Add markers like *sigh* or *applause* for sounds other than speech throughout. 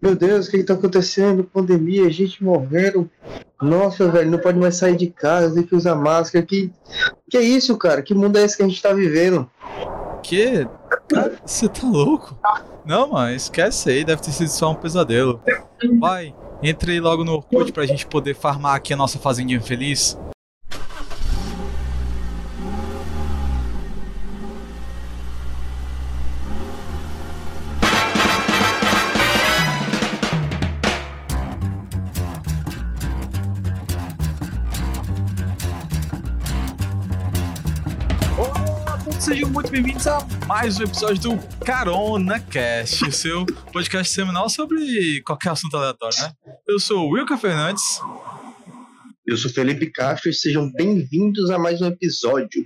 Meu Deus, o que, que tá acontecendo? Pandemia, gente morrendo. Nossa, velho, não pode mais sair de casa, tem que usar máscara. Que, que é isso, cara? Que mundo é esse que a gente tá vivendo? Que? Você tá louco? Não, mano, esquece aí, deve ter sido só um pesadelo. Vai, entre logo no Orkut pra gente poder farmar aqui a nossa fazendinha feliz. Bem-vindos a mais um episódio do Carona Cast, o seu podcast semanal sobre qualquer assunto aleatório, né? Eu sou o Wilker Fernandes. Eu sou Felipe Castro e sejam bem-vindos a mais um episódio.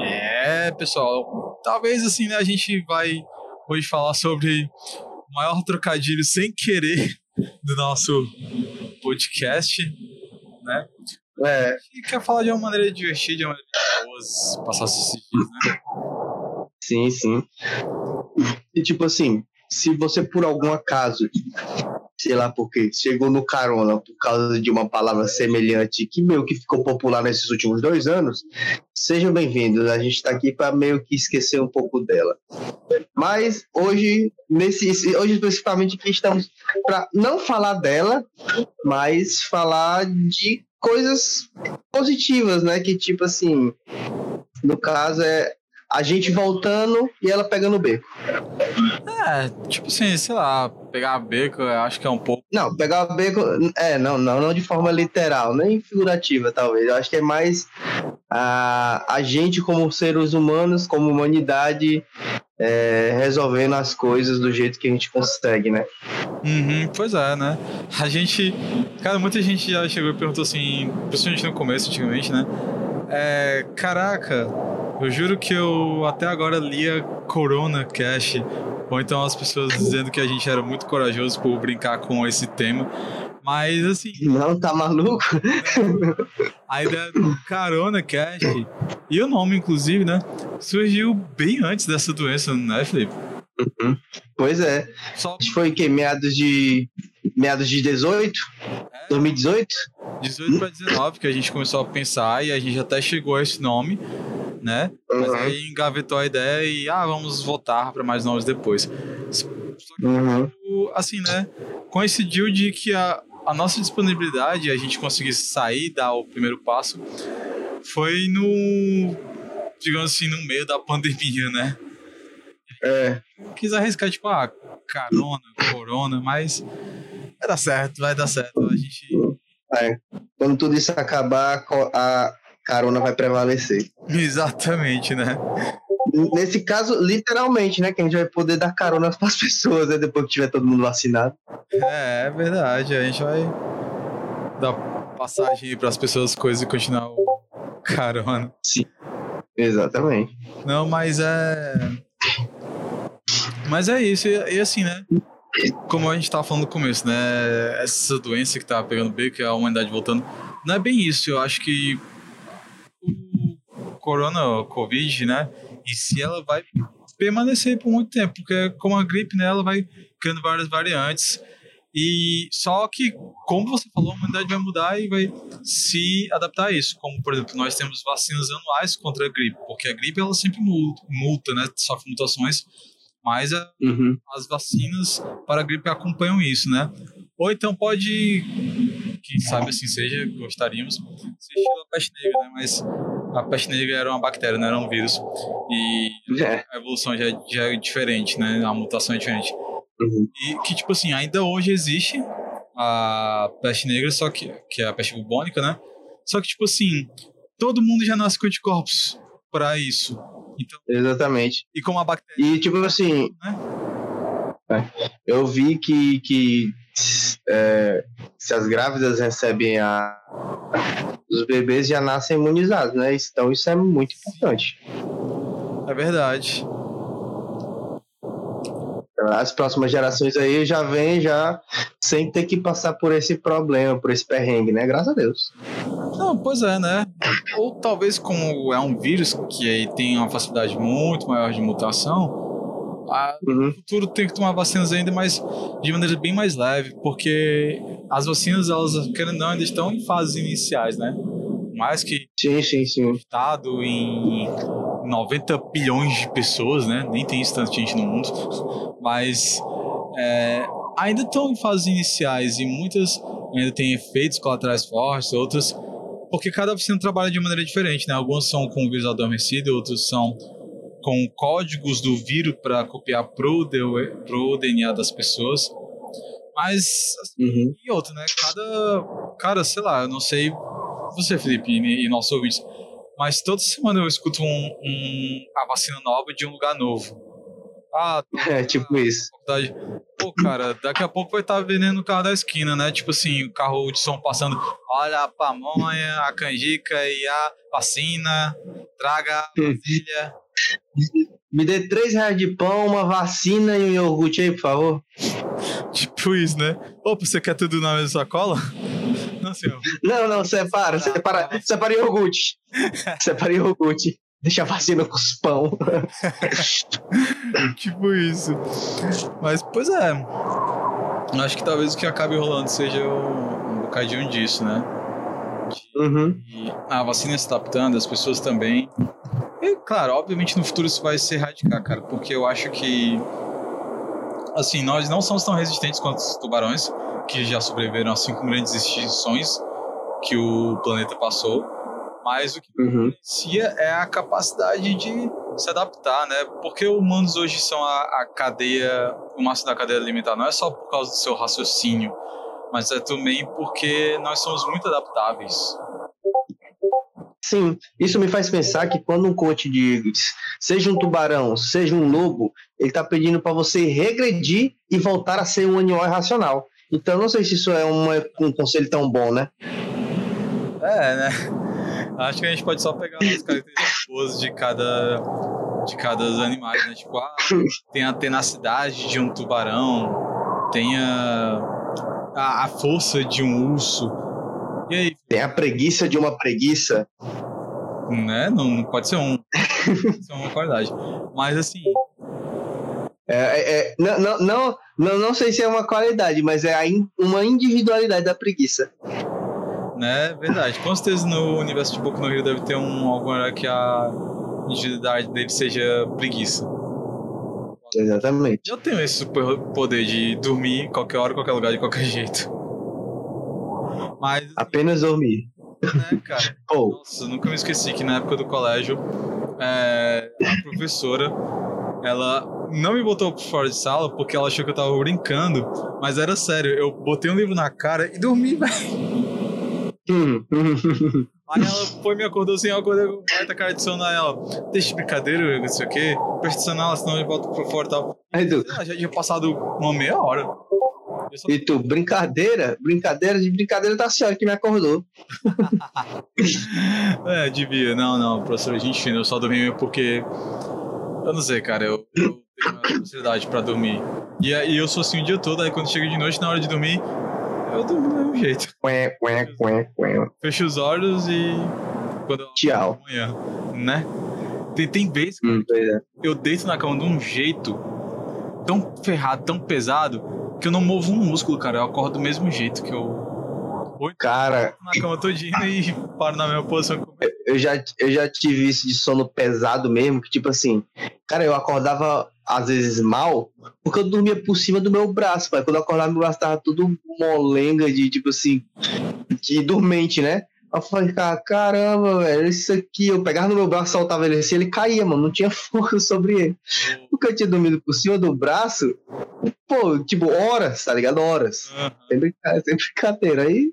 É, pessoal, talvez assim, né, a gente vai hoje falar sobre o maior trocadilho sem querer do nosso podcast, né? É. E quer falar de uma maneira divertida, de uma maneira boa, passar esses dias, né? Sim, sim. E tipo assim, se você por algum acaso, sei lá por quê, chegou no carona por causa de uma palavra semelhante que meio que ficou popular nesses últimos dois anos, sejam bem-vindos. A gente está aqui para meio que esquecer um pouco dela. Mas hoje, nesse, hoje especificamente aqui estamos para não falar dela, mas falar de coisas positivas, né? Que tipo assim, no caso é a gente voltando e ela pegando o beco. É, tipo assim, sei lá, pegar beco, eu acho que é um pouco. Não, pegar beco, é, não, não, não de forma literal, nem figurativa, talvez. Eu acho que é mais a, a gente, como seres humanos, como humanidade, é, resolvendo as coisas do jeito que a gente consegue, né? Uhum, pois é, né? A gente. Cara, muita gente já chegou e perguntou assim, principalmente no começo, antigamente, né? É, caraca, eu juro que eu até agora lia Corona Cash, ou então as pessoas dizendo que a gente era muito corajoso por brincar com esse tema. Mas assim. Não, tá maluco? *laughs* a ideia do Carona Cash e o nome, inclusive, né? Surgiu bem antes dessa doença, né, Felipe? Uhum. Pois é. Só... Foi que meados de meados de 18? É. 2018? 18 para 19 que a gente começou a pensar e a gente até chegou a esse nome, né? Uhum. Mas aí engavetou a ideia e ah, vamos voltar para mais nomes depois. Uhum. Assim, né? Coincidiu de que a, a nossa disponibilidade, a gente conseguir sair, dar o primeiro passo, foi no, digamos assim, no meio da *laughs* pandemia, né? É. Quis arriscar, tipo, ah, carona, corona, mas vai dar certo, vai dar certo. A gente. É. Quando tudo isso acabar, a carona vai prevalecer. Exatamente, né? Nesse caso, literalmente, né? Que a gente vai poder dar carona *laughs* para as pessoas, né? Depois que tiver todo mundo vacinado. É, é verdade. A gente vai dar passagem para as pessoas, coisas e continuar o carona. Sim. Exatamente. Não, mas é. Mas é isso, e, e assim, né? Como a gente estava falando no começo, né? Essa doença que tá pegando B, que é a humanidade voltando, não é bem isso. Eu acho que o corona, o Covid, né? E se ela vai permanecer por muito tempo, porque como a gripe, né? Ela vai criando várias variantes. E só que, como você falou, a humanidade vai mudar e vai se adaptar a isso. Como, por exemplo, nós temos vacinas anuais contra a gripe, porque a gripe ela sempre multa né? Sofre mutações, mas a, uhum. as vacinas para a gripe acompanham isso, né? Ou então pode, quem sabe assim seja, gostaríamos, ser estilo a peste negra, né? Mas a peste negra era uma bactéria, não era um vírus. E é. a evolução já, já é diferente, né? A mutação é diferente. Uhum. E que, tipo assim, ainda hoje existe a peste negra, só que, que é a peste bubônica, né? Só que, tipo assim, todo mundo já nasce com anticorpos para isso. Então, Exatamente. E como a bactéria. E, tipo assim. Né? Eu vi que, que é, se as grávidas recebem a. Os bebês já nascem imunizados, né? Então isso é muito importante. É verdade as próximas gerações aí já vêm já sem ter que passar por esse problema, por esse perrengue, né? Graças a Deus. Não, pois é, né? Ou talvez como é um vírus que aí tem uma facilidade muito maior de mutação, a, Uhum. no futuro tem que tomar vacinas ainda, mas de maneira bem mais leve, porque as vacinas, elas, querendo ou não, ainda estão em fases iniciais, né? Mais que Sim, sim, sim. estado em 90 bilhões de pessoas, né? Nem tem isso tanta gente no mundo, mas é, ainda estão em fases iniciais e muitas ainda têm efeitos colaterais fortes, outras porque cada vacina trabalha de maneira diferente, né? Algumas são com vírus adormecido, outras são com códigos do vírus para copiar pro, pro DNA das pessoas. Mas Uhum. e outra, né? Cada. Cara, sei lá, eu não sei você, Felipe, e, e nossos ouvintes, mas toda semana eu escuto um, um- a vacina nova de um lugar novo. Ah, *laughs* É tipo isso. Pô, cara, daqui a pouco vai estar vendendo no carro da esquina, né? Tipo assim, o carro de som passando. Olha a pamonha, a canjica e a vacina. Traga a vasilha. Me dê três reais de pão, uma vacina e um iogurte aí, por favor. Tipo isso, né? Opa, você quer tudo na mesma sacola? *laughs* Não, senhor. Não, não, separa, separa, separa iogurte. *laughs* Separa iogurte. Deixa a vacina com os pão. *laughs* tipo isso. Mas, pois é. Acho que talvez o que acabe rolando seja um, um bocadinho disso, né? Uhum. E a vacina se adaptando, as pessoas também. E, claro, obviamente no futuro isso vai se erradicar, cara, porque eu acho que. Assim, nós não somos tão resistentes quanto os tubarões, que já sobreviveram a cinco grandes extinções que o planeta passou. Mas o que Uhum. diferencia é a capacidade de se adaptar, né? Porque humanos hoje são a, a cadeia, o máximo da cadeia alimentar. Não é só por causa do seu raciocínio, mas é também porque nós somos muito adaptáveis. Sim, isso me faz pensar que quando um coach diz, seja um tubarão, seja um lobo, ele tá pedindo para você regredir e voltar a ser um animal irracional. Então, não sei se isso é uma- um conselho tão bom, né? É, né? Acho que a gente pode só pegar as *laughs* características de cada de cada dos animais, né? Tipo, ah, tem a tenacidade de um tubarão, tem a, a, a força de um urso. E aí, Tem a preguiça de uma preguiça. né? Não, não pode ser um. pode ser uma qualidade. Mas assim, É, é- não, não, não, não, sei se é uma qualidade, mas é in- uma individualidade da preguiça. Né? Verdade. Com certeza no universo de Boku no Rio deve ter um algum herói que a individualidade dele seja preguiça. Exatamente. Eu tenho esse super poder de dormir qualquer hora, qualquer lugar, de qualquer jeito. Mas, Apenas dormir. né, cara? *laughs* Pô, Nossa, nunca me esqueci que na época do colégio, é, a professora, ela não me botou fora de sala porque ela achou que eu tava brincando, mas era sério. Eu botei um livro na cara e dormi, *laughs* velho. Hum, hum, Aí ela foi me acordou assim, eu acordei com baita cara de sono. Aí ela, deixa de brincadeira, não sei o quê, presta nela, senão eu volto pra fora e tal. Aí tu, já tinha passado uma meia hora. Eu só- e tu, brincadeira? Brincadeira de brincadeira da senhora que me acordou. *laughs* É, devia. Não, não, professor, gente fina, eu só dormi porque. Eu não sei, cara, eu, eu tenho uma facilidade pra dormir. E aí eu sou assim o dia todo, aí quando chega de noite, na hora de dormir, eu durmo do mesmo jeito. Quê. Fecho os olhos e. Quando eu Tchau. amanhã, né? Tem, tem vezes que Hum, é. eu deito na cama de um jeito tão ferrado, tão pesado, que eu não movo um músculo, cara. Eu acordo do mesmo jeito que eu. Ou Cara, na cama todinha e *laughs* paro na mesma posição eu eu já, eu já tive isso de sono pesado mesmo, que tipo assim, cara, eu acordava às vezes mal, porque eu dormia por cima do meu braço, pai. Quando eu acordava, meu braço tava tudo molenga de tipo assim, de dormente, né? Eu falei, cara, caramba, velho, isso aqui, eu pegava no meu braço, soltava ele assim, ele caía, mano, não tinha *laughs* força sobre ele. Porque eu tinha dormido por cima do braço, pô, tipo, horas, tá ligado? Horas. Aham. Sem brincadeira, sem brincadeira. Aí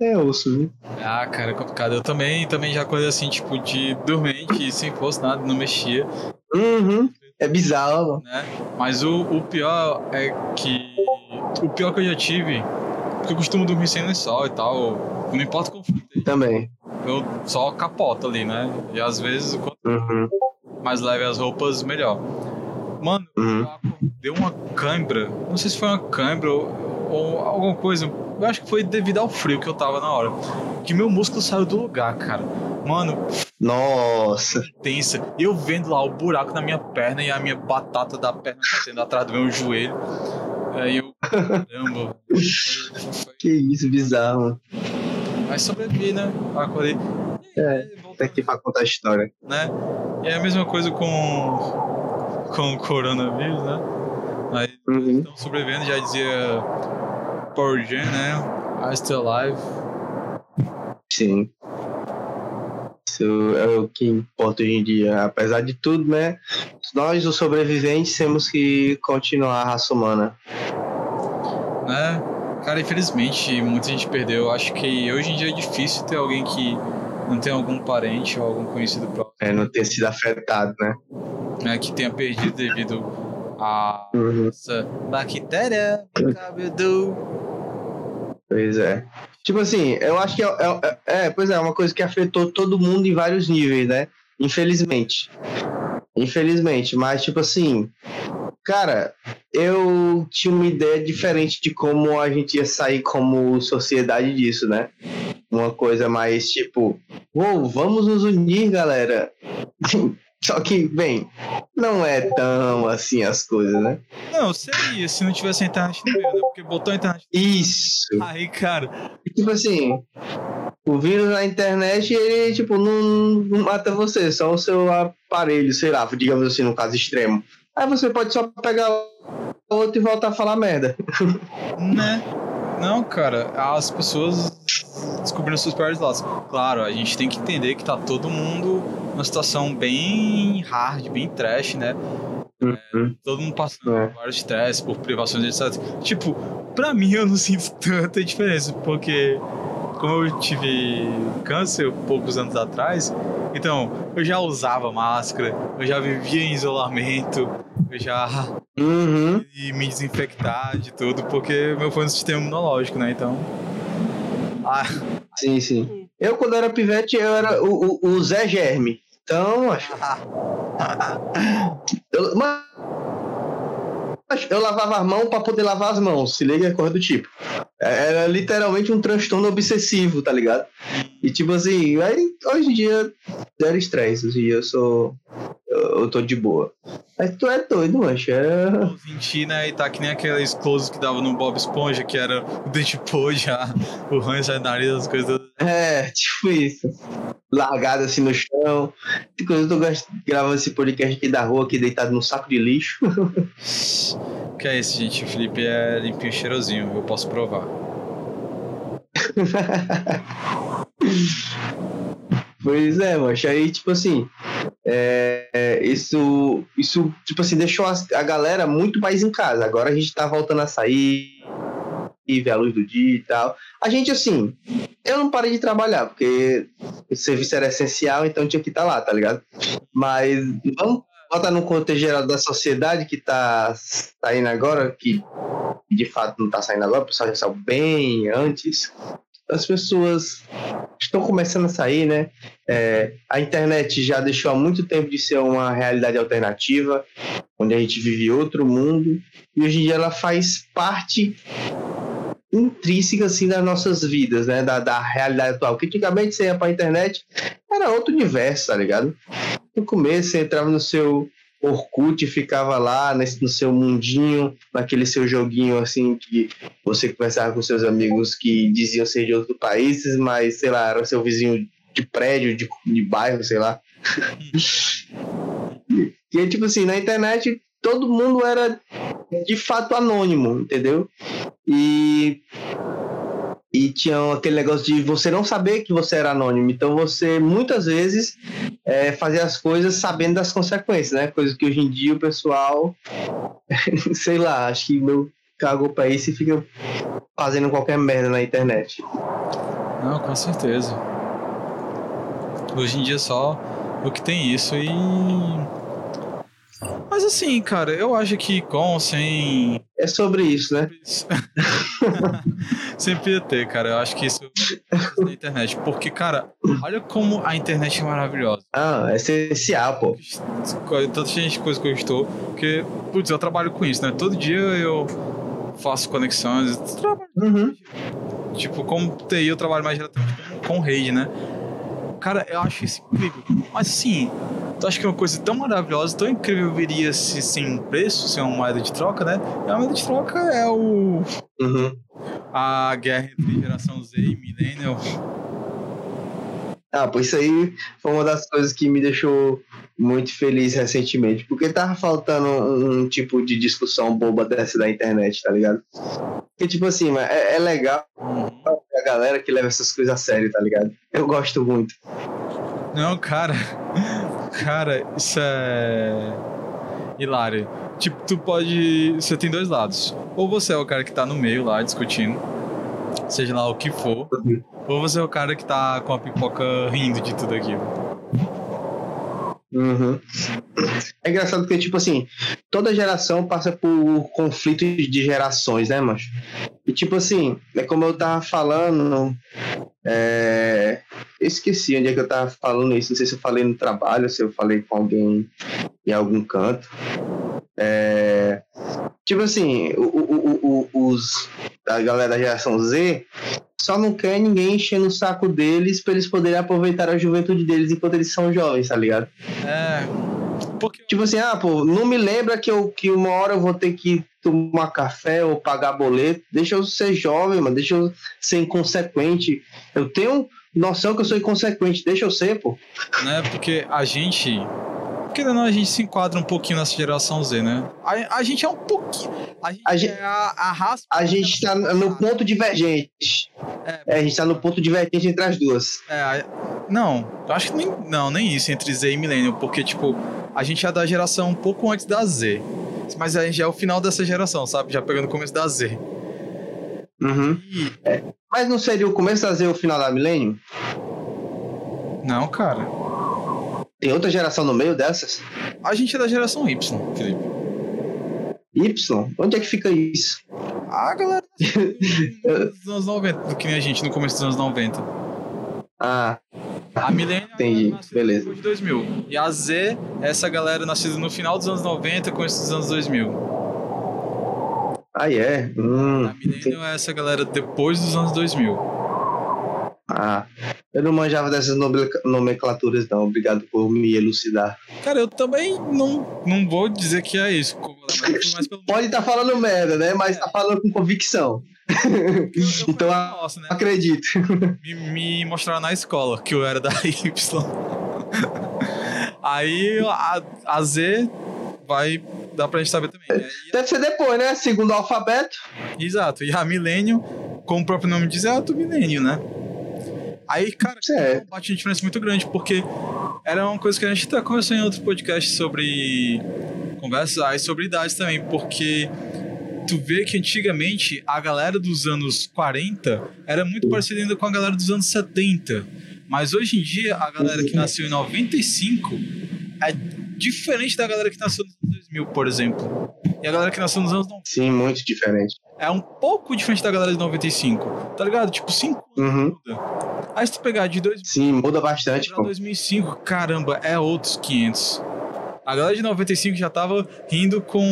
é osso, viu? Ah, cara, é complicado. Eu também, também já acordei assim, tipo, de dormente, sem força, nada, não mexia, Uhum. É bizarro, né? Mas o, o pior é que. O pior que eu já tive, porque eu costumo dormir sem lençol e tal, não importa como for, Também. eu só capoto ali, né? E às vezes, quanto Uhum. mais leve as roupas, melhor. Mano, Uhum. eu acordei uma cãibra, não sei se foi uma cãibra ou, ou alguma coisa, eu acho que foi devido ao frio que eu tava na hora, que meu músculo saiu do lugar, cara. Mano, Nossa. Tensa. Eu vendo lá o buraco na minha perna e a minha batata da perna batendo atrás do meu joelho. Aí eu. Caramba. Que isso, bizarro. Mas sobrevivi, né? Acordei. É, tá aqui pra contar a história. Né? E é a mesma coisa com. com o coronavírus, né? Aí Uhum. estão sobrevivendo, já dizia Power Gen, né? I still alive. Sim. Isso é o que importa hoje em dia. Apesar de tudo, né? Nós, os sobreviventes, temos que continuar a raça humana. né? Cara, infelizmente, muita gente perdeu. Eu acho que hoje em dia é difícil ter alguém que não tem algum parente ou algum conhecido próximo É, não ter sido afetado, né? né, que tenha perdido devido a Uhum. essa bactéria no cabelo. Pois é. Tipo assim, eu acho que é, é, é, pois é, é uma coisa que afetou todo mundo em vários níveis, né? Infelizmente. Infelizmente, mas tipo assim, cara, eu tinha uma ideia diferente de como a gente ia sair como sociedade disso, né? Uma coisa mais tipo, uou, vamos nos unir, galera. *laughs* Só que, bem, não é tão assim as coisas, né? Não, seria se não tivesse a internet no meio, né? Porque botou a internet. Isso. Aí, cara, Tipo assim, o vírus na internet, ele, tipo, não, não mata você, só o seu aparelho, sei lá, digamos assim, no caso extremo. Aí você pode só pegar outro e voltar a falar merda. né? Não, cara, as pessoas descobrindo seus piores lados. Claro, a gente tem que entender que tá todo mundo numa situação bem hard, bem trash, né? Uhum. Todo mundo passando É. por vários estresse, por privações, etc. Tipo, pra mim eu não sinto *laughs* tanta diferença, porque como eu tive câncer poucos anos atrás, então eu já usava máscara, eu já vivia em isolamento, eu já Uhum. e me desinfectar de tudo, porque meu foi no sistema imunológico, né? Então. Ah, Sim, sim. Eu, quando era pivete, eu era o, o, o Zé Germe. Então, acho. *laughs* Eu, mas, eu lavava as mãos pra poder lavar as mãos, se liga, coisa do tipo. Era literalmente um transtorno obsessivo, tá ligado? E tipo assim, aí, hoje em dia, zero estresse, hoje em dia eu sou. Eu, tô de boa. Mas tu é doido, mancha. É... né? E tá que nem aqueles close que dava no Bob Esponja, que era o dente pô já, o ranço da nariz, as coisas. É, tipo isso. Largado assim no chão. Inclusive, eu tô gravando esse podcast aqui da rua, aqui deitado num saco de lixo. *laughs* Que é esse, gente? O Felipe é limpinho e cheirosinho, eu posso provar. *laughs* Pois é, mancha. Aí, tipo assim, é, é, isso, isso, tipo assim, deixou as- a galera muito mais em casa. Agora a gente tá voltando a sair, e ver a luz do dia e tal. A gente, assim, eu não parei de trabalhar, porque o serviço era essencial, então tinha que estar lá, tá ligado? Mas vamos botar no contexto geral da sociedade que tá saindo agora, que de fato não tá saindo agora, o pessoal já saiu bem antes. As pessoas estão começando a sair, né? É, a internet já deixou há muito tempo de ser uma realidade alternativa, onde a gente vive outro mundo, e hoje em dia ela faz parte intrínseca assim das nossas vidas, né? Da, da realidade atual. Porque antigamente você ia pra internet, era outro universo, tá ligado? No começo você entrava no seu Orkut e ficava lá nesse, no seu mundinho, naquele seu joguinho assim que você conversava com seus amigos que diziam ser de outros países, mas sei lá, era seu vizinho de prédio, de, de bairro, sei lá. *laughs* e aí, tipo assim, na internet todo mundo era de fato anônimo, entendeu? E e tinha aquele negócio de você não saber que você era anônimo. Então você muitas vezes é, fazia as coisas sabendo das consequências, né? Coisa que hoje em dia o pessoal, *laughs* sei lá, acho que meu cagou pra isso e fica fazendo qualquer merda na internet. Não, com certeza. Hoje em dia só o que tem isso e. Mas assim, cara, eu acho que com, sem. É sobre isso, né? *laughs* Sempre ia ter, cara. Eu acho que isso é da internet. Porque, cara, olha como a internet é maravilhosa. Ah, é essencial, pô. Tanta gente, coisa que eu estou. Porque, putz, eu trabalho com isso, né? Todo dia eu faço conexões. Trabalho Uhum. Tipo, como TI eu trabalho mais diretamente com rede, né? Cara, eu acho isso incrível. Mas sim, tu acha que uma coisa tão maravilhosa, tão incrível viria se sem preço, sem uma moeda de troca, né? E a moeda de troca é o. Uhum. a guerra entre geração Z e Millennial. Ah, pô, isso aí foi uma das coisas que me deixou muito feliz recentemente, porque tava faltando um, tipo de discussão boba dessa da internet, tá ligado? Porque, tipo assim, é, é legal a galera que leva essas coisas a sério, tá ligado? Eu gosto muito. Não, cara. *laughs* Cara, isso é. Hilário. Tipo, tu pode. Você tem dois lados. Ou você é o cara que tá no meio lá discutindo, seja lá o que for. Ou você é o cara que tá com a pipoca rindo de tudo aquilo. Uhum. É engraçado porque, tipo assim, toda geração passa por conflitos de gerações, né, macho? E, tipo assim, é como eu tava falando. É... Esqueci onde é que eu tava falando isso. Não sei se eu falei no trabalho, se eu falei com alguém em algum canto. É... Tipo assim, o, o, o, os da galera da geração Z só não quer ninguém enchendo o saco deles pra eles poderem aproveitar a juventude deles enquanto eles são jovens, tá ligado? É. Porque... Tipo assim, ah, pô, não me lembra que, eu, que uma hora eu vou ter que tomar café ou pagar boleto. Deixa eu ser jovem, mano. Deixa eu ser inconsequente. Eu tenho noção que eu sou inconsequente. Deixa eu ser, pô. Né? Porque a gente querendo ou não, a gente se enquadra um pouquinho nessa geração Z, né? A, a gente é um pouquinho. A gente, A gente- é a, a raça. A gente tá no ponto divergente. É, É, a gente tá no ponto divergente entre as duas. é, não, eu acho que nem. Não, nem isso entre Z e Millennial, porque, tipo, a gente é da geração um pouco antes da Z. Mas a gente já é o final dessa geração, sabe? Já pegando o começo da Z. Uhum. E. Mas não seria o começo da Z o final da milênio? Não, cara. Tem outra geração no meio dessas? A gente é da geração Y, Felipe. Y? Onde é que fica isso? A galera *laughs* dos anos 90, que nem a gente no começo dos anos 90. Ah, A Entendi, é nascida beleza. depois de 2000. E a Z é essa galera nascida no final dos anos 90 com esses anos 2000. aí é. Hum, A Millennial é essa galera depois dos anos 2000. Ah, eu não manjava dessas nomenclaturas, não. Obrigado por me elucidar. Cara, eu também não, não vou dizer que é isso. eu pelo Pode estar falando merda, né? Mas tá falando com convicção. *laughs* eu- eu fui então, né? Acredito. me, me mostraram na escola que eu era da Y. *laughs* Aí a, a Z vai dar pra gente saber também. Aí- Deve ser depois, né? Segundo alfabeto. exato. E a Millennium, como o próprio nome diz, é a do Millennium, né? Aí, cara, Certo. bate uma diferença muito grande, porque era uma coisa que a gente até conversou em outro podcast sobre conversas aí sobre idades também, porque tu vê que antigamente a galera dos anos 40 era muito parecida ainda com a galera dos anos 70. Mas hoje em dia, a galera que nasceu em 95 é diferente da galera que nasceu nos anos 2000, por exemplo. E a galera que nasceu nos anos 90 Sim, muito diferente. é um pouco diferente da galera de 95. Tá ligado? Tipo, 5 anos Uhum. muda. Aí se tu pegar de 2000 Sim, muda bastante, pô. 2005, caramba, é outros 500. A galera de 95 já tava rindo com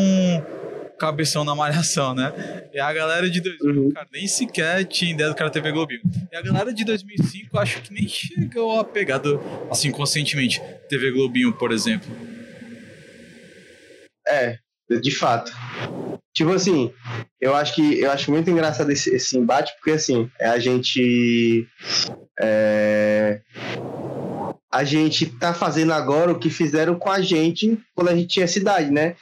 cabeção na malhação, né? E a galera de 2000, Uhum. cara, nem sequer tinha ideia do cara TV Globinho. E a galera de 2005, acho que nem chegou a pegar, do- assim, conscientemente, TV Globinho, por exemplo. É, de fato. Tipo assim, eu acho que eu acho muito engraçado esse, esse embate, porque assim, é a gente. é, a gente tá fazendo agora o que fizeram com a gente quando a gente tinha essa idade, né?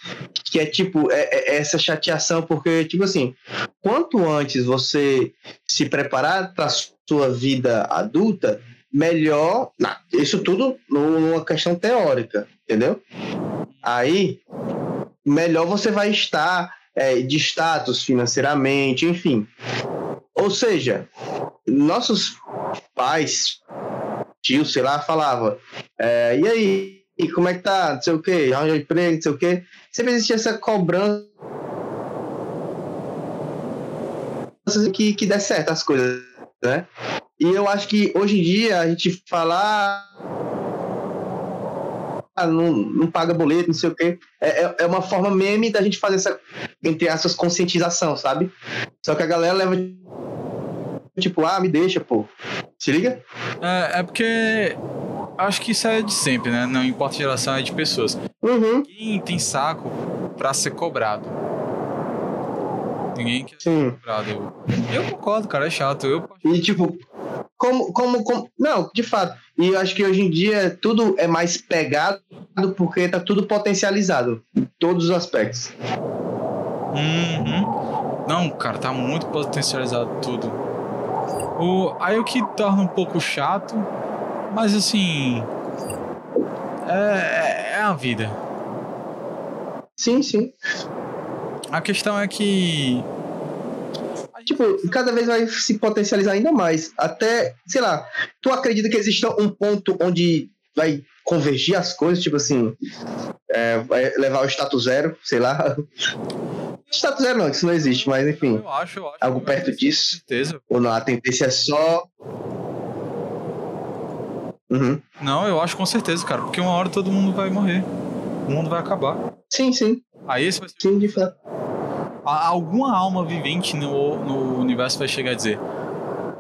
Que é tipo, é, é essa chateação, porque, tipo assim, quanto antes você se preparar para sua vida adulta, melhor. Não, isso tudo numa questão teórica, entendeu? Aí, melhor você vai estar é, de status financeiramente, enfim. Ou seja, nossos pais, tios, sei lá, falava, é, e aí, e como é que tá? Não sei o quê, arranja emprego, não sei o quê. Sempre existia essa cobrança que, que dê certo as coisas, né? E eu acho que hoje em dia a gente falar não, não paga boleto, não sei o quê. É, é, é uma forma meme da gente fazer essa, entre aspas, conscientização, sabe? Só que a galera leva tipo, ah, me deixa, pô. Se liga? É, é porque acho que isso é de sempre, né? Não importa a geração, é de pessoas. Uhum. Ninguém tem saco pra ser cobrado. Ninguém quer ser Sim. cobrado. Eu concordo, cara, é chato. Eu E tipo, como, como, como. Não, de fato. E eu acho que hoje em dia tudo é mais pegado porque tá tudo potencializado. Em todos os aspectos. Uhum. Não, cara, tá muito potencializado tudo. O, aí o que torna um pouco chato, mas assim. É, é a vida. Sim, sim. A questão é que. Tipo, cada vez vai se potencializar ainda mais. Até, sei lá, tu acredita que exista um ponto onde vai convergir as coisas, tipo assim, é, vai levar ao status zero, sei lá. *laughs* Status zero não, isso não existe, mas enfim, Eu acho, eu acho. algo perto Com disso. certeza. Ou não, a tendência é só. Uhum. Não, eu acho com certeza, cara. Porque uma hora todo mundo vai morrer. O mundo vai acabar. Sim, sim, Aí esse vai ser. sim, de fato. A- Alguma alma vivente no, no universo vai chegar e dizer: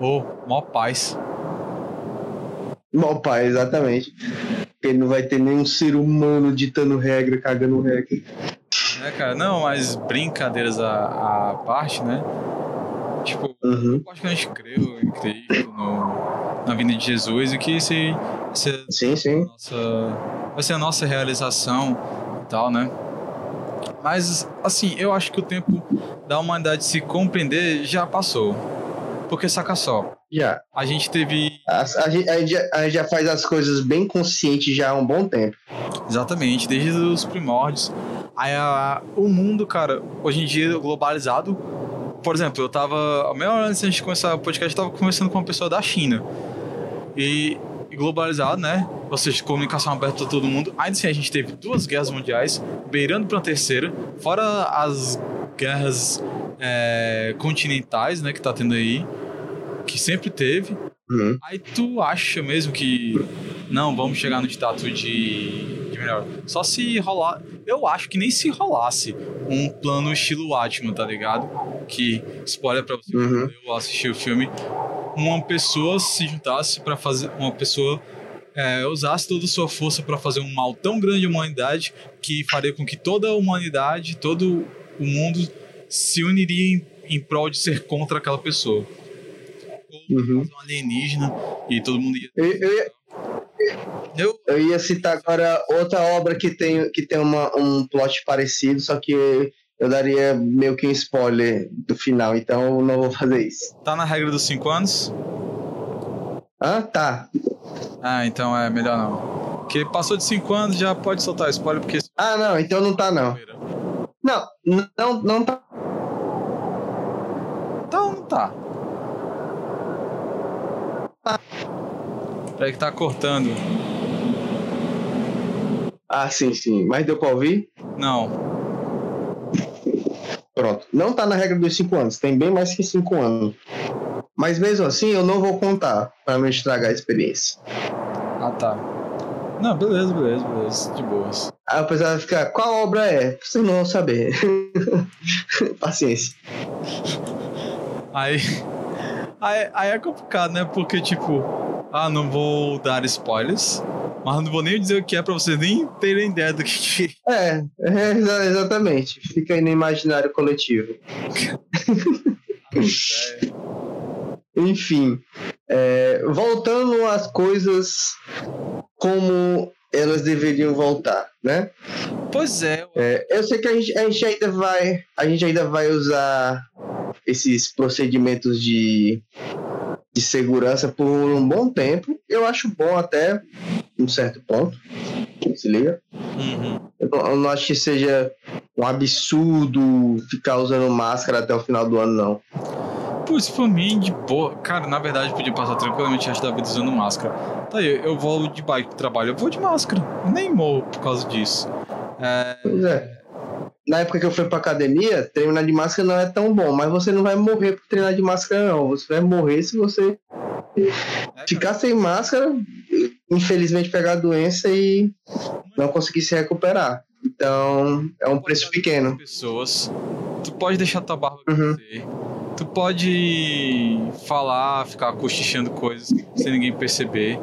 Ô, mó paz. Bom, pai, exatamente. Porque não vai ter nenhum ser humano ditando regra, cagando regra. É, cara, não, mas brincadeiras à, à parte, né? Tipo, Uhum. eu acho que a gente creu no, na vinda de Jesus, e que esse Sim, sim. nossa, vai ser a nossa realização e tal, né? Mas, assim, eu acho que o tempo da humanidade se compreender já passou. Porque, saca só, Já. a gente teve. A, a gente, a gente já- a gente já faz as coisas bem consciente já há um bom tempo. Exatamente, desde os primórdios. Aí o mundo, cara, hoje em dia globalizado. Por exemplo, eu tava. A meia hora antes de a gente começar o podcast, eu tava conversando com uma pessoa da China. E globalizado, né? Ou seja, comunicação aberta pra todo mundo. Ainda assim, a gente teve duas guerras mundiais, beirando pra uma terceira, fora as guerras é, continentais, né, que tá tendo aí, que sempre teve. Uhum. Aí tu acha mesmo que não, vamos chegar no status de, de melhor. Só se rolar. Eu acho que nem se rolasse um plano estilo Atman, tá ligado? Que, spoiler pra você que Uhum. eu assisti o filme, uma pessoa se juntasse pra fazer. Uma pessoa é, usasse toda a sua força pra fazer um mal tão grande à humanidade que faria com que toda a humanidade, todo o mundo se uniria em, em prol de ser contra aquela pessoa. Ou Uhum. um alienígena e todo mundo ia. Eu, eu, ia- Eu, eu ia citar agora outra obra que tem, que tem uma, um plot parecido, só que eu daria meio que um spoiler do final, então eu não vou fazer isso. tá na regra dos 5 anos? Ah, tá. Ah, então é melhor não. Porque passou de 5 anos já pode soltar spoiler, porque. Ah, não, então não tá não. Não, não, não tá. Então não tá. Peraí que tá cortando. Ah, sim, sim. Mas deu pra ouvir? Não. Pronto. Não tá na regra dos 5 anos. Tem bem mais que 5 anos. Mas mesmo assim, eu não vou contar pra não estragar a experiência. Ah tá. Não, beleza, beleza, beleza. De boas. Aí o pessoal vai ficar, qual obra é? Vocês não vão saber. *laughs* Paciência. Aí, aí. Aí é complicado, né? Porque, tipo, ah, não vou dar spoilers, mas não vou nem dizer o que é pra vocês nem terem ideia do que É, é, exa- exatamente. Fica aí no imaginário coletivo. é. *laughs* Enfim, é, voltando às coisas como elas deveriam voltar, né? Pois é, É, eu sei que a gente, a gente ainda vai, a gente ainda vai usar esses procedimentos de, de segurança por um bom tempo. Eu acho bom até um certo ponto. Se liga? Uhum. Eu não, eu não acho que seja um absurdo ficar usando máscara até o final do ano, não. Putz, por mim, de boa. Cara, na verdade, podia passar tranquilamente o resto da vida usando máscara. Tá aí, eu vou de bike pro trabalho, eu vou de máscara. Nem morro por causa disso. É, Pois é. Na época que eu fui pra academia, treinar de máscara não é tão bom, mas você não vai morrer por treinar de máscara, não. Você vai morrer se você é, ficar sem máscara, infelizmente pegar a doença e não conseguir se recuperar. Então, é um preço pequeno. Pessoas. Tu pode deixar tua barba Uhum. crescer. Tu pode falar, ficar cochichando coisas sem ninguém perceber.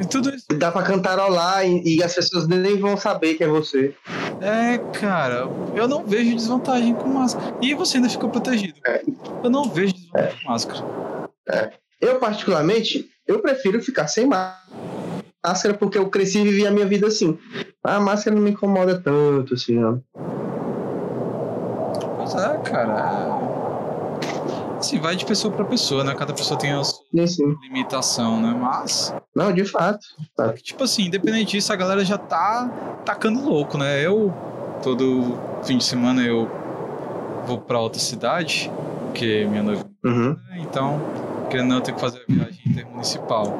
E tudo isso. Dá pra cantarolar e, e as pessoas nem vão saber que é você. É, cara, eu não vejo desvantagem com máscara. E você ainda fica protegido. É. Eu não vejo desvantagem com máscara. Eu, particularmente, eu prefiro ficar sem má- máscara porque eu cresci e vivi a minha vida assim. A máscara não me incomoda tanto, assim, não. Pois é, cara. Assim, vai de pessoa pra pessoa, né? Cada pessoa tem a sua Sim, sim. limitação, né? Mas, Não, de fato. fato. tipo assim, independente disso, a galera já tá tacando louco, né? Eu, todo fim de semana, eu vou pra outra cidade, porque minha noiva Uhum. né? Então, querendo ou não, eu tenho que fazer a viagem intermunicipal.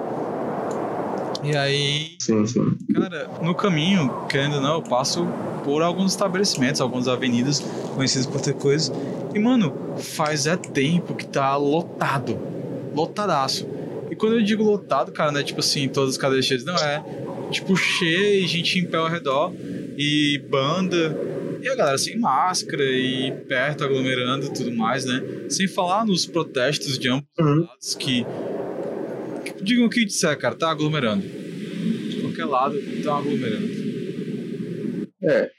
E aí, Sim, sim. cara, no caminho, querendo ou não, eu passo por alguns estabelecimentos, algumas avenidas conhecidas por ter coisas. E, mano, faz é tempo que tá lotado. Lotadaço. E quando eu digo lotado, cara, não é tipo assim, todas as cadeiras cheias, não é. Tipo, cheio, gente em pé ao redor, e banda, e a galera sem máscara, e perto, aglomerando e tudo mais, né? Sem falar nos protestos de ambos os Uhum. lados que digam o que disser, cara, tá aglomerando. De qualquer lado, tá aglomerando. É.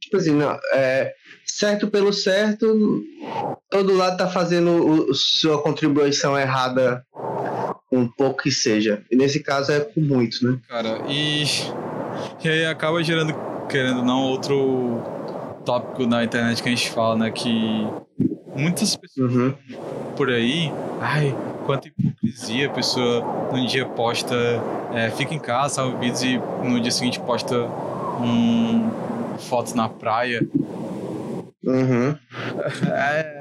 Tipo assim, não, é, certo pelo certo, todo lado tá fazendo o- o- sua contribuição errada um pouco que seja. E nesse caso é com muito, né? Cara, e, e aí acaba gerando, querendo ou não, outro tópico na internet que a gente fala, né? Que muitas pessoas Uhum. por aí, ai, quanta hipocrisia, a pessoa num dia posta, é, fica em casa, salva vídeos e no dia seguinte posta um fotos na praia. Uhum. É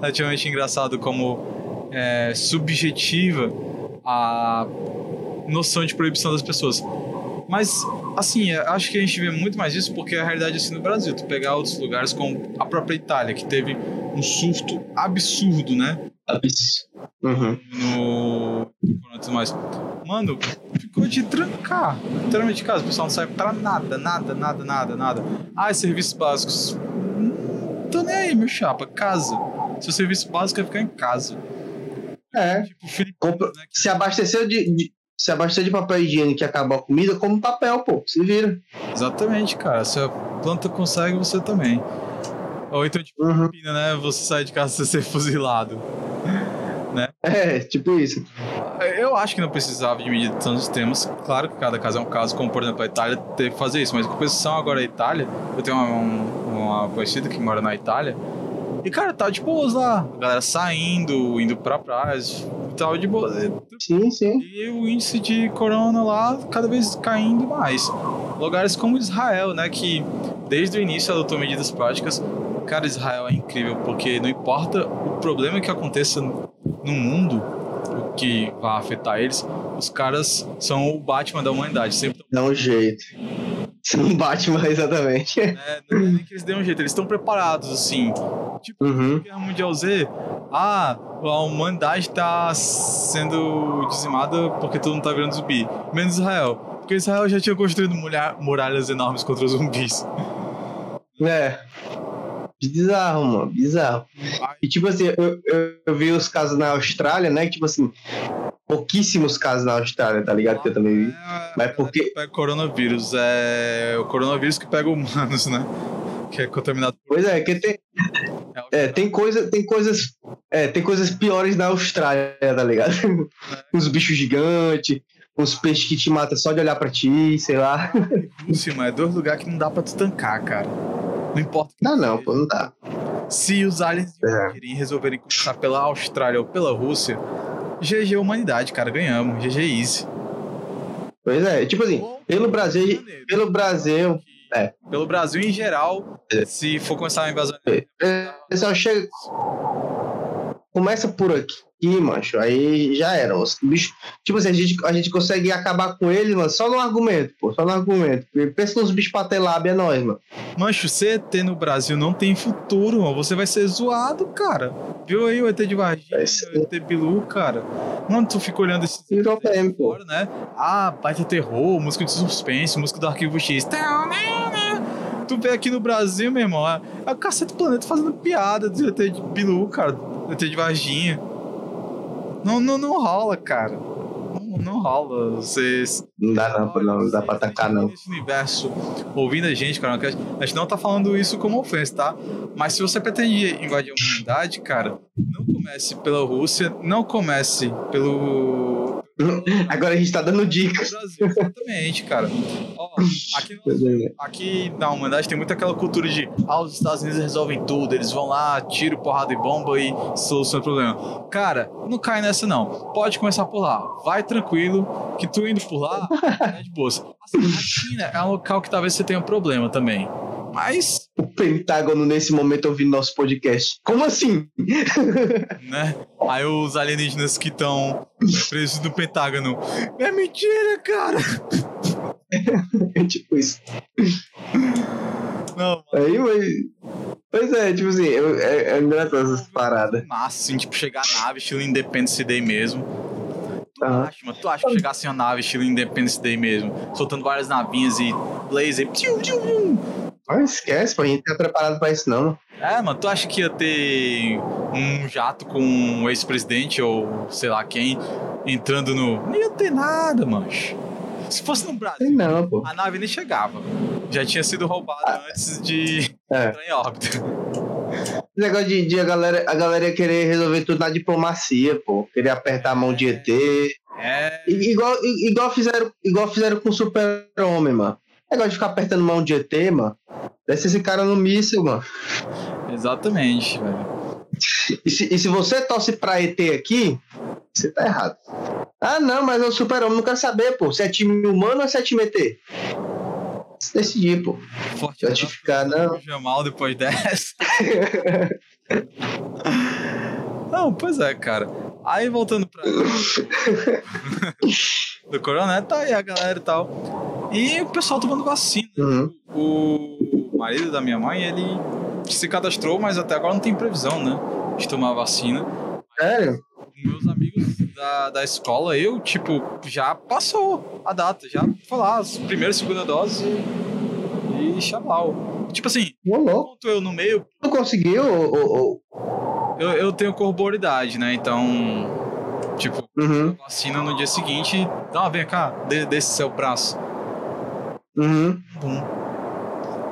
relativamente engraçado como é subjetiva a noção de proibição das pessoas. Mas, assim, eu acho que a gente vê muito mais isso porque a realidade é assim no Brasil. Tu pegar outros lugares como a própria Itália, que teve um surto absurdo, né? Uhum. no tudo mais. Mano, ficou de trancar. Literalmente de casa. O pessoal não sai pra nada, nada, nada, nada, nada. Ah, serviços básicos. Hum, tô nem aí, meu chapa. Casa. Seu serviço básico é ficar em casa. É. Tipo, Compra- né? que- Se abasteceu de, de- se abasteceu de papel higiênico e acabou a comida, como papel, pô. Se vira. Exatamente, cara. Se a planta consegue, você também. Ou então, tipo, Uhum. pina, né? Você sai de casa *laughs* sem ser fuzilado. É, tipo isso. Eu acho que não precisava de medidas tantos temas. Claro que cada caso é um caso, como por exemplo a Itália teve que fazer isso, mas em composição agora a Itália, eu tenho uma, um- uma conhecida que mora na Itália, e cara, tá de boas lá. A galera saindo, indo pra praias, tal de boa. Sim, sim. E o índice de corona lá cada vez caindo mais. Lugares como Israel, né, que desde o início adotou medidas práticas. Cara, Israel é incrível, porque não importa o problema que aconteça no mundo, o que vai afetar eles, os caras são o Batman da humanidade. Sempre Dá um jeito. *laughs* Não bate mais exatamente. é, não é nem que eles dêem um jeito, eles estão preparados, assim. Tipo, Uhum. Guerra Mundial Z, ah, a humanidade tá sendo dizimada porque todo mundo tá virando zumbi. Menos Israel. Porque Israel já tinha construído muralhas enormes contra os zumbis. É. Bizarro, mano. Bizarro. E tipo assim, eu, eu, eu vi os casos na Austrália, né? Tipo assim, pouquíssimos casos na Austrália, tá ligado? Que eu também vi. É, Mas porque- Pega coronavírus. É o coronavírus que pega humanos, né? Que é contaminado. Pois é, que tem, é, tem, coisa, tem coisas. É, tem coisas piores na Austrália, tá ligado? Uns bichos gigantes, uns peixes que te matam só de olhar pra ti, sei lá. Rússia, mas é dois lugares que não dá pra tu tancar, cara. Não importa. Não, não, seja. pô, não dá. Se os aliens É. resolverem começar pela Austrália ou pela Rússia, GG humanidade, cara, ganhamos. GG easy. Pois é, tipo assim, pelo Brasil, pelo Brasil, é. Pelo Brasil em geral, se for começar a invasão. é, pessoal chega. Começa por aqui, macho. Aí já era. Os bichos, tipo assim, a gente, a gente consegue acabar com eles, mano, só no argumento, pô, só no argumento. Pensa nos bichos pra ter lábia, é nóis, mano. Mancho, CET no Brasil não tem futuro, mano. Você vai ser zoado, cara. Viu aí o ET de Varginha, o ET Bilu, cara. Mano, tu fica olhando esses Virou PM, pô. fora, né? Ah, baita terror, música de suspense, música do Arquivo X. Tu vê aqui no Brasil, meu irmão, é, é o Cacete Planeta fazendo piada de ET de Bilu, cara, de ET de Varginha. Não, não, não rola, cara. Não, não rola. Vocês. Não dá não, não, não dá pra atacar não. Nesse universo, ouvindo a gente, cara, a gente não tá falando isso como ofensa, tá? Mas se você pretende invadir a humanidade, cara, não comece pela Rússia, não comece pelo. *laughs* Agora a gente tá dando dicas. Brasil, exatamente, cara. Ó, aqui, *laughs* aqui na humanidade tem muito aquela cultura de ah, os Estados Unidos resolvem tudo, eles vão lá, tiro, porrada e bomba e soluciona o problema. Cara, não cai nessa não. Pode começar por lá. Vai tranquilo, que tu indo por lá, *laughs* é de boa. Assim, a China é um local que talvez você tenha um problema também. Mas, O Pentágono nesse momento ouvindo nosso podcast. Como assim? *laughs* né? Aí os alienígenas que estão presos no Pentágono. É mentira, cara! *laughs* É tipo isso. Não, Aí, mas. Pois é, tipo assim, eu- é, é engraçado essas paradas. massa, assim, tipo, chegar a nave estilo Independence Day mesmo. Tu Aham. acha, mano? Tu acha que chegasse a nave estilo Independence Day mesmo, soltando várias navinhas e laser. Tchiu, tchiu, tchiu. Não esquece, pô, a gente tá preparado pra isso não. É, mano, tu acha que ia ter um jato com um ex-presidente ou sei lá quem entrando no. Não ia ter nada, mancho. Se fosse no Brasil, não, pô. a nave nem chegava. Já tinha sido roubada antes de É. entrar em órbita. Esse negócio de, de a, galera, a galera ia querer resolver tudo na diplomacia, pô. Querer apertar a mão de ET. É. I- Igual, igual, fizeram, igual fizeram com o Super-Homem, mano. Negócio de ficar apertando mão de ET, mano. Desce esse cara no míssil, mano. Exatamente, velho. E se, e se você torce pra ET aqui, você tá errado. Ah, não, mas é o Super-Homem. Não quero saber, pô. Se é time humano ou se é time ET. Se decidir, pô. Forte Certificar, abraço não. pro Jamal depois dessa. *laughs* Não, pois é, cara. Aí voltando pra. *laughs* do Corona, tá aí a galera e tal. E o pessoal tomando vacina. Uhum. O marido da minha mãe, ele se cadastrou, mas até agora não tem previsão, né? De tomar vacina. Sério? Meus amigos da, da escola, eu, tipo, já passou a data, já foi lá, as primeira e segunda dose e, e. Tipo assim, enquanto eu no meio, Não conseguiu? Ou, ou- eu, eu tenho corporidade, né? Então, tipo, Uhum. vacina no dia seguinte, dá, vem cá, dê, dê esse seu braço. Uhum. Bum.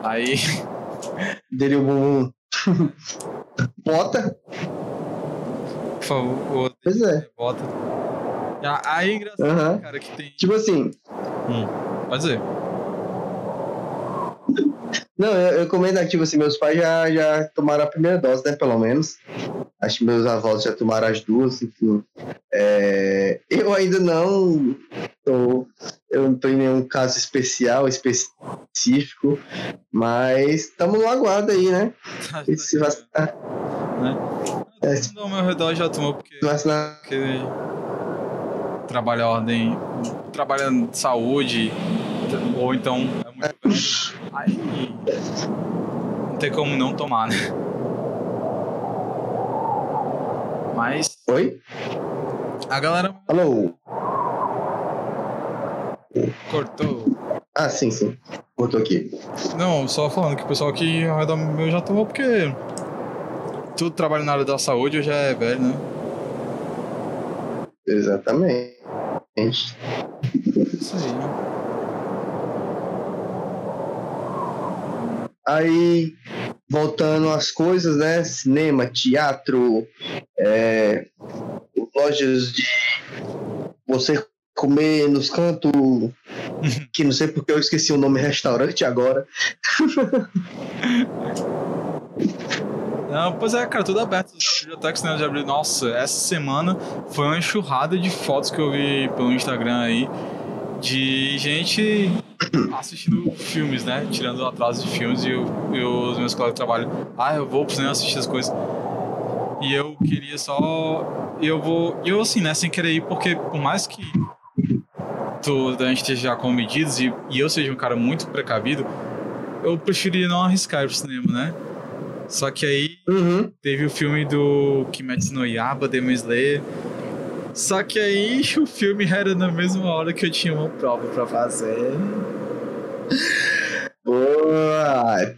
Aí, *laughs* Dele o bumbum. Bota? por favor, Pois é. bota. Ah, Aí é engraçado, Aham. cara, que tem. Tipo assim, Pode dizer. Não, eu, eu comento aqui, tipo assim, meus pais já, já tomaram a primeira dose, né, pelo menos. Acho que meus avós já tomaram as duas, enfim. É, eu ainda não tô, eu não tô em nenhum caso especial, específico, mas estamos no aguardo aí, né? *laughs* E se vacinar, Todo mundo ao meu redor já tomou porque, vacinar porque trabalha ordem, trabalha saúde, ou então é muito velho. Aí não tem como não tomar, né? Mas Oi? a galera Alô? cortou. Ah, sim, sim. Botou aqui. Não, só falando que o pessoal aqui ao redor meu já tomou porque tudo trabalha na área da saúde, eu já é velho, né? Exatamente. Isso aí. Aí, voltando às coisas, né? Cinema, teatro, é, lojas de você comer nos cantos, *laughs* que não sei porque eu esqueci o nome restaurante agora. Não, pois é, cara, tudo aberto. As bibliotecas né, de abril. Nossa, essa semana foi uma enxurrada de fotos que eu vi pelo Instagram aí de gente assistindo filmes, né? Tirando atraso de filmes e, eu- os meus colegas de trabalho. Ah, eu vou pro cinema assistir as coisas. E eu queria só. Eu vou. Eu, assim, né, sem querer ir, porque por mais que tu, a gente esteja com medidas e, e eu seja um cara muito precavido, eu preferia não arriscar ir pro cinema, né? Só que aí Uhum. teve o filme do Kimetsu no Yaba, Demon Slayer. Só que aí *laughs* o filme era na mesma hora que eu tinha uma prova pra fazer. Boa!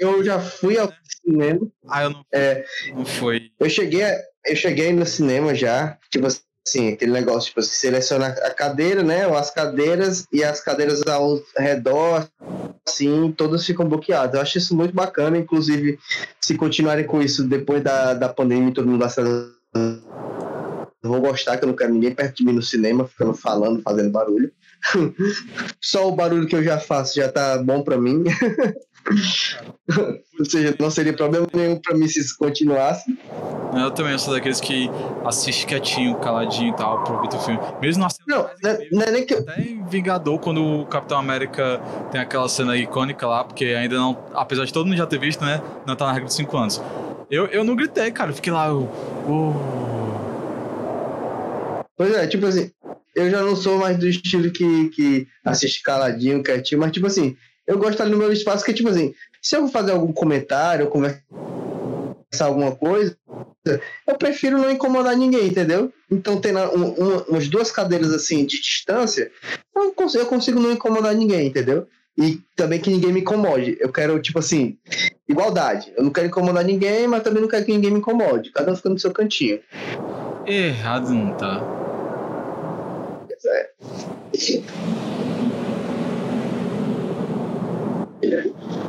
eu já fui ao cinema. Ah, eu não, É, não foi. eu cheguei, eu cheguei no cinema já, tipo assim, aquele negócio, tipo, você seleciona a cadeira, né? Ou as cadeiras e as cadeiras ao redor, assim, todas ficam bloqueadas. Eu acho isso muito bacana, inclusive, se continuarem com isso depois da, da pandemia, todo mundo vai eu vou gostar, que eu não quero ninguém perto de mim no cinema, ficando falando, fazendo barulho. *laughs* Só o barulho que eu já faço já tá bom pra mim. *laughs* Ou seja, não seria problema nenhum pra mim se isso continuasse. Eu também sou daqueles que assiste quietinho, caladinho e tal, aproveita o filme. Mesmo na cena Não, mais não é- incrível, não é nem que. Até em Vingador, quando o Capitão América tem aquela cena icônica lá, porque ainda não. Apesar de todo mundo já ter visto, né? Não tá na regra dos 5 anos. Eu, eu não gritei, cara. Fiquei lá. Eu. Pois é, tipo assim, eu já não sou mais do estilo que, que assiste caladinho, quietinho, mas tipo assim, eu gosto ali no meu espaço, que tipo assim, se eu vou fazer algum comentário, conversar alguma coisa, eu prefiro não incomodar ninguém, entendeu? Então, tendo um, uma- umas duas cadeiras assim de distância, eu consigo, eu consigo não incomodar ninguém, entendeu? E também que ninguém me incomode. Eu quero, tipo assim, igualdade. Eu não quero incomodar ninguém, mas também não quero que ninguém me incomode. Cada um fica no seu cantinho. Errado não tá.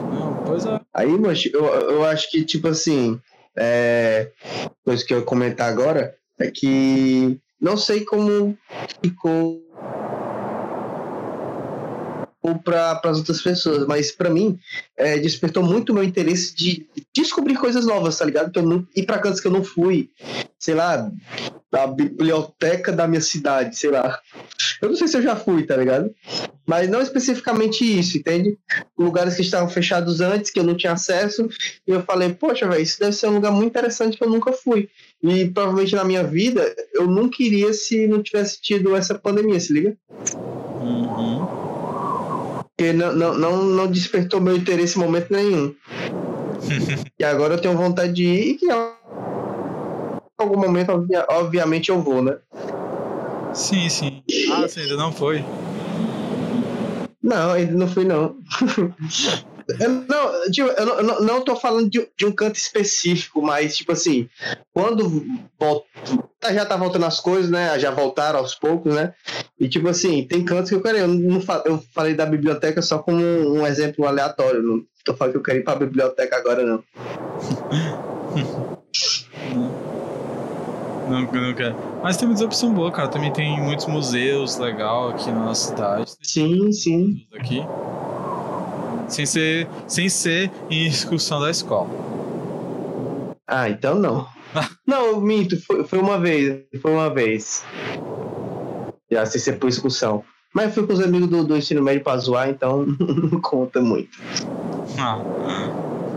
Não, pois é. Aí, mas eu, eu acho que, tipo assim, é, coisa que eu ia comentar agora é que não sei como ficou para as outras pessoas, mas para mim é, despertou muito o meu interesse de descobrir coisas novas, tá ligado? Eu não, ir para cantos que eu não fui, sei lá, a biblioteca da minha cidade, sei lá. Eu não sei se eu já fui, tá ligado? Mas não especificamente isso, entende? Lugares que estavam fechados antes, que eu não tinha acesso, e eu falei, poxa, velho, isso deve ser um lugar muito interessante que eu nunca fui. E provavelmente na minha vida, eu nunca iria se não tivesse tido essa pandemia, se liga? Porque não, não, não, não despertou meu interesse em momento nenhum. *laughs* e agora eu tenho vontade de ir e que em algum momento, obvia- obviamente, eu vou, né? Sim, sim. Ah, você ainda não foi? Não, ainda não fui, não. *laughs* Eu não, tipo, eu não, não, não tô falando de, de um canto específico, mas, tipo assim, quando volta, já tá voltando as coisas, né? Já voltaram aos poucos, né? E, tipo assim, tem cantos que eu quero ir. Eu, não eu falei da biblioteca só como um, um exemplo aleatório. Não tô falando que eu quero ir pra biblioteca agora, não. *laughs* Não, quero. Mas tem muitas opções boas, cara. Também tem muitos museus legal aqui na nossa cidade. Sim, sim. Aqui. Sem ser, sem ser em excursão da escola. Ah, então não. *laughs* não, eu minto, foi, foi uma vez. Foi uma vez. Já sei se é por excursão. Mas eu fui com os amigos do, do ensino médio pra zoar, então *laughs* não conta muito. Ah,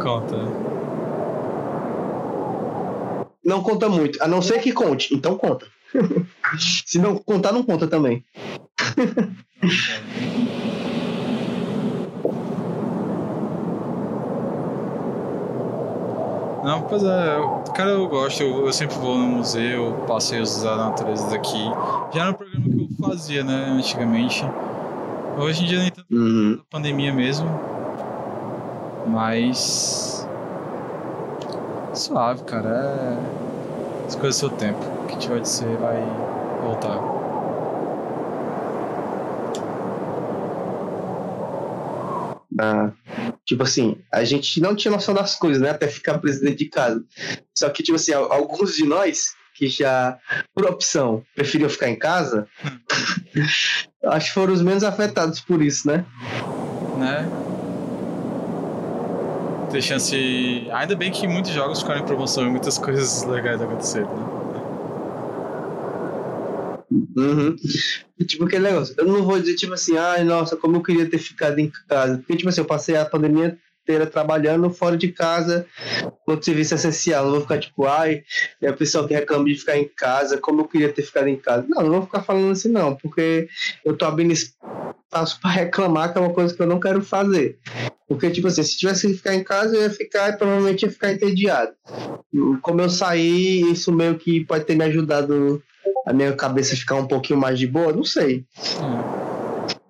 conta. Não conta muito, a não ser que conte, então conta. *laughs* Se não contar, não conta também. Não, pois é, cara, eu gosto, eu, eu sempre vou no museu, passeios da natureza daqui. Já era um programa que eu fazia, né, antigamente. Hoje em dia nem tanto Uhum. pandemia mesmo. Mas. Suave, cara. É. As coisas do seu tempo. O que tiver de ser vai voltar. Ah, tipo assim, a gente não tinha noção das coisas, né? Até ficar presidente de casa. Só que, tipo assim, al- alguns de nós que já, por opção, preferiam ficar em casa, *laughs* acho que foram os menos afetados por isso, né? Né? Ter chance. Ainda bem que muitos jogos ficaram em promoção e muitas coisas legais aconteceram, né? Uhum. Tipo, aquele negócio. Eu não vou dizer, tipo assim, ai, nossa, como eu queria ter ficado em casa. Porque, tipo assim, eu passei a pandemia inteira trabalhando fora de casa, outro serviço essencial. Não vou ficar, tipo, ai, é o pessoal que reclama de ficar em casa, como eu queria ter ficado em casa. Não, não vou ficar falando assim, não, porque eu tô abrindo espaço pra reclamar, que é uma coisa que eu não quero fazer. Porque, tipo assim, se tivesse que ficar em casa, eu ia ficar e provavelmente ia ficar entediado. Como eu saí, isso meio que pode ter me ajudado a minha cabeça ficar um pouquinho mais de boa, não sei.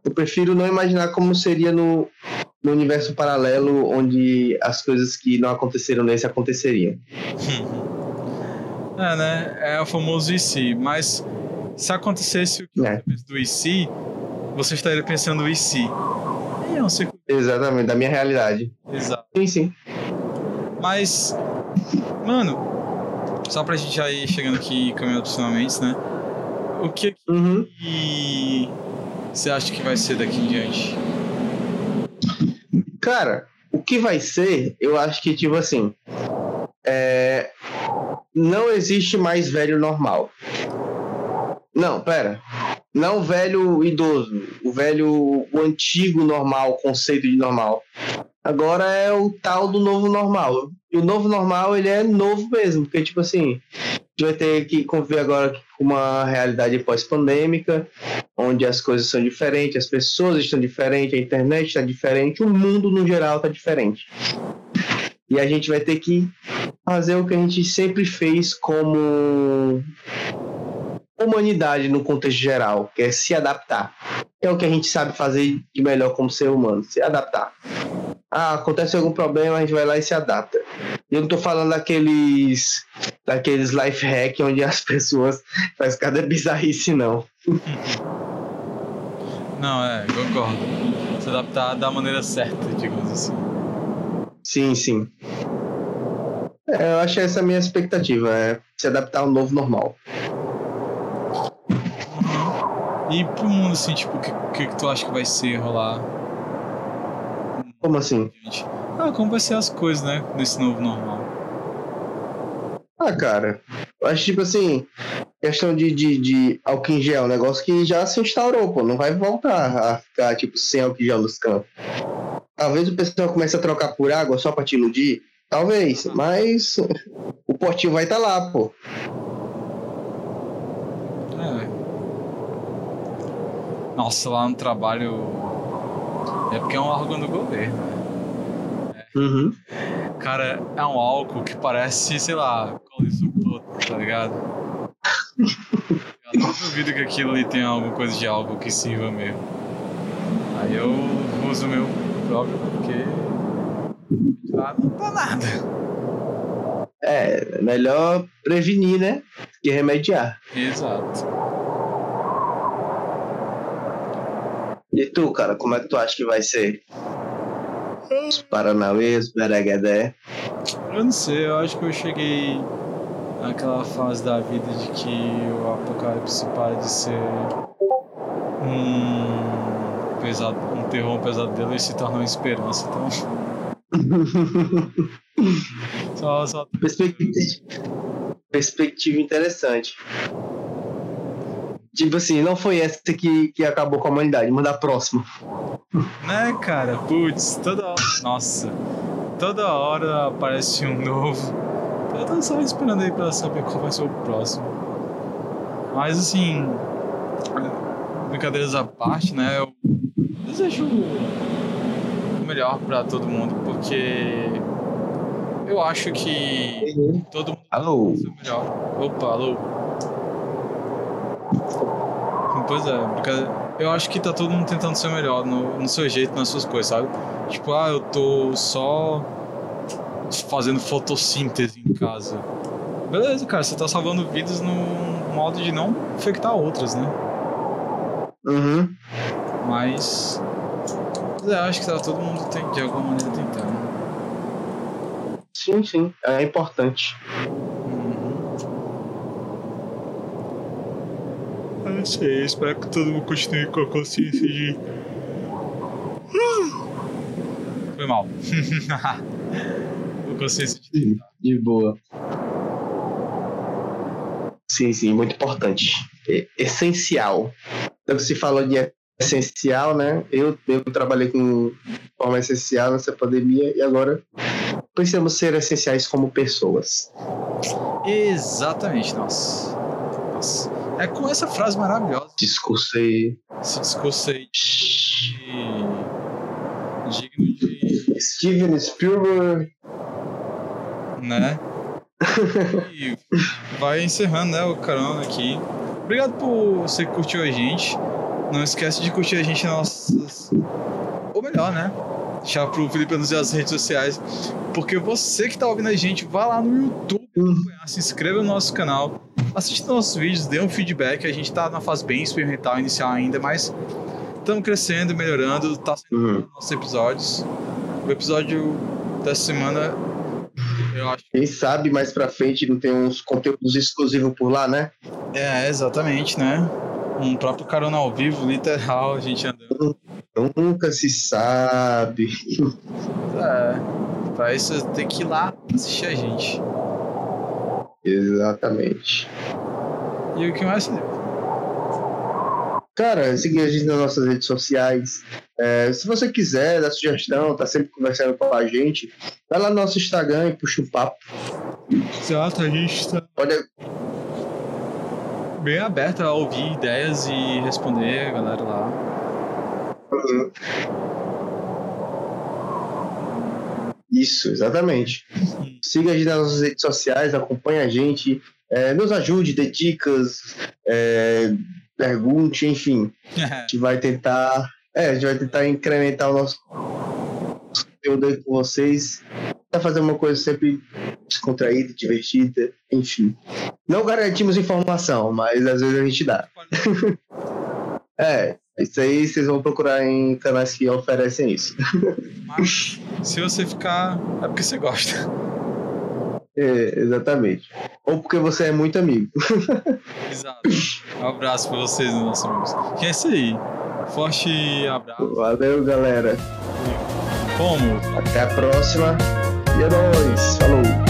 Eu prefiro não imaginar como seria no, no universo paralelo onde as coisas que não aconteceram nesse aconteceriam. é, né? É o famoso IC. Mas se acontecesse o que é. do IC, você estaria pensando no IC. É um ciclo. Exatamente, da minha realidade. Exato. Sim, sim. Mas, mano, só pra gente já ir chegando aqui caminhando finalmente, né? O que, uhum. que você acha que vai ser daqui em diante? Cara, o que vai ser, eu acho que, tipo assim, é... não existe mais velho normal. Não, pera. Não o velho idoso, o velho, o antigo normal, o conceito de normal. Agora é o tal do novo normal. E o novo normal, ele é novo mesmo, porque, tipo assim, a gente vai ter que conviver agora com uma realidade pós-pandêmica, onde as coisas são diferentes, as pessoas estão diferentes, a internet está diferente, o mundo no geral está diferente. E a gente vai ter que fazer o que a gente sempre fez como humanidade no contexto geral, que é se adaptar. É o que a gente sabe fazer de melhor como ser humano, se adaptar. Ah, acontece algum problema, a gente vai lá e se adapta. E eu não tô falando daqueles daqueles life hack onde as *laughs* pessoas fazem cada bizarrice, não. Não, é, concordo. Se adaptar da maneira certa, digamos assim. Sim, sim. É, eu acho que essa é a minha expectativa, é se adaptar ao novo normal. E pro mundo, assim, tipo, o que, que, que, tu acha que vai ser rolar? Como assim? Ah, como vai ser as coisas, né? Nesse novo normal. Ah, cara. Acho, tipo assim, questão de, de, de álcool em gel, um negócio que já se instaurou, pô. Não vai voltar a ficar, tipo, sem álcool em gel nos campos. Talvez o pessoal comece a trocar por água só pra te iludir. Talvez, mas o potinho vai estar tá lá, pô. Nossa, lá no trabalho. É porque é um órgão do governo. Né? Uhum. Cara, é um álcool que parece, sei lá, cola isopor, tá ligado? Eu não duvido que aquilo ali tenha alguma coisa de álcool que sirva mesmo. Aí eu uso o meu próprio porque lá não dá nada. É, melhor prevenir, né? Que remediar. Exato. E tu, cara, como é que tu acha que vai ser? Os Paranauês, Bereguedé? Eu não sei, eu acho que eu cheguei naquela fase da vida de que o apocalipse para de ser um, pesado, um terror, um pesadelo e se torna uma esperança. Então. *laughs* só, só... Perspectiva, perspectiva interessante. Tipo assim, não foi essa que, que acabou com a humanidade, manda a próxima. Né, cara? Putz, toda hora. Nossa. Toda hora aparece um novo. Eu tô só esperando aí pra saber qual vai ser o próximo. Mas assim. Brincadeiras à parte, né? Eu desejo o melhor pra todo mundo, porque. Eu acho que uhum. todo mundo alô. melhor. Opa, alô. Pois é, eu acho que tá todo mundo tentando ser melhor no, no seu jeito, nas suas coisas, sabe? Tipo, ah, eu tô só fazendo fotossíntese em casa. Beleza, cara, você tá salvando vidas no modo de não infectar outras, né? Uhum. Mas. Eu acho que tá todo mundo tem, de alguma maneira tentando. Sim, sim, é importante. Não sei, espero que todo mundo continue com a consciência de. Foi mal. com consciência de. De boa. Sim, sim, muito importante. É essencial. Então, se falou de essencial, né? Eu, eu trabalhei com forma essencial nessa pandemia e agora precisamos ser essenciais como pessoas. Exatamente, nossa. Nossa. É com essa frase maravilhosa. Discurso aí. Esse discurso aí de... digno de. Steven Spielberg. Né? e vai encerrando, né, o carona aqui. Obrigado por você que curtiu a gente. Não esquece de curtir a gente nas nossas. Ou melhor, né? deixar pro Felipe anunciar as redes sociais. Porque você que tá ouvindo a gente, vá lá no YouTube, se inscreva no nosso canal, assista nossos vídeos, dê um feedback. A gente tá na fase bem experimental, inicial ainda, mas estamos crescendo, melhorando, tá sendo uhum. nossos episódios. O episódio dessa semana, eu acho. Quem sabe mais pra frente não tem uns conteúdos exclusivos por lá, né? É, exatamente, né? Um próprio carona ao vivo, literal, a gente andando. Nunca se sabe. É, pra isso tem que ir lá assistir a gente. Exatamente. E o que mais, Cara, seguir a gente nas nossas redes sociais. É, se você quiser dar sugestão, tá sempre conversando com a gente, vai lá no nosso Instagram e puxa um papo. Exato, a gente tá. Pode, bem aberta a ouvir ideias e responder a galera lá. Uhum. Isso, exatamente. Siga a gente nas nossas redes sociais, acompanhe a gente, é, nos ajude, dê dicas, é, pergunte, enfim. a gente vai tentar. É, a gente vai tentar incrementar o nosso conteúdo aí com vocês. Pra fazer uma coisa sempre descontraída, divertida, enfim. Não garantimos informação, mas às vezes a gente dá. *laughs* é, isso aí vocês vão procurar em canais que oferecem isso. Mas se você ficar, é porque você gosta. É, exatamente. Ou porque você é muito amigo. Exato. Um abraço para vocês, nossos amigos. Que é isso aí. Forte abraço. Valeu, galera. Como? Até a próxima. E é nóis. Falou.